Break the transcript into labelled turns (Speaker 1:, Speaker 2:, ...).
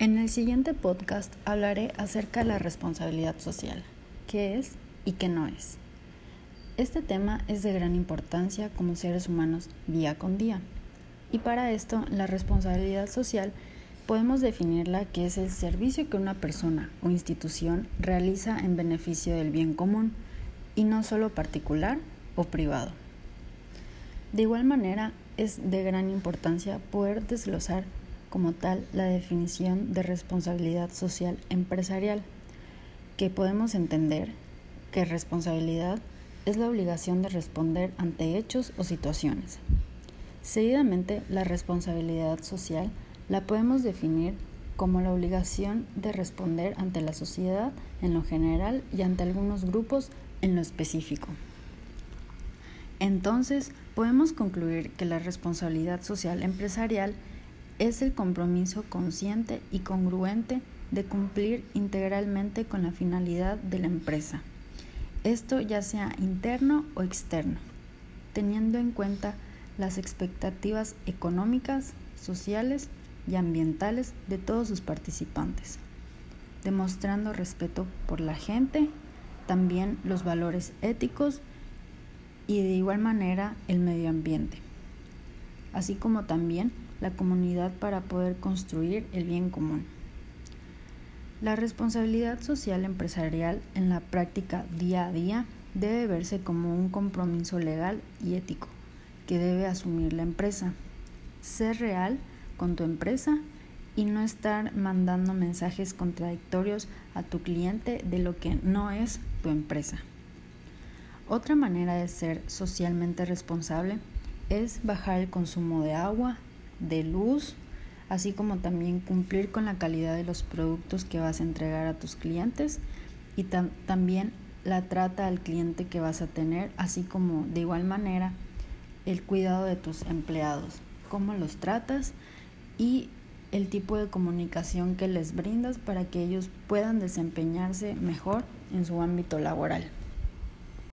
Speaker 1: En el siguiente podcast hablaré acerca de la responsabilidad social, qué es y qué no es. Este tema es de gran importancia como seres humanos día con día. Y para esto, la responsabilidad social podemos definirla que es el servicio que una persona o institución realiza en beneficio del bien común y no solo particular o privado. De igual manera, es de gran importancia poder desglosar como tal la definición de responsabilidad social empresarial, que podemos entender que responsabilidad es la obligación de responder ante hechos o situaciones. Seguidamente, la responsabilidad social la podemos definir como la obligación de responder ante la sociedad en lo general y ante algunos grupos en lo específico. Entonces, podemos concluir que la responsabilidad social empresarial es el compromiso consciente y congruente de cumplir integralmente con la finalidad de la empresa. Esto ya sea interno o externo, teniendo en cuenta las expectativas económicas, sociales y ambientales de todos sus participantes, demostrando respeto por la gente, también los valores éticos y de igual manera el medio ambiente, así como también la comunidad para poder construir el bien común. La responsabilidad social empresarial en la práctica día a día debe verse como un compromiso legal y ético que debe asumir la empresa. Ser real con tu empresa y no estar mandando mensajes contradictorios a tu cliente de lo que no es tu empresa. Otra manera de ser socialmente responsable es bajar el consumo de agua, de luz, así como también cumplir con la calidad de los productos que vas a entregar a tus clientes y también la trata al cliente que vas a tener, así como de igual manera el cuidado de tus empleados, cómo los tratas y el tipo de comunicación que les brindas para que ellos puedan desempeñarse mejor en su ámbito laboral.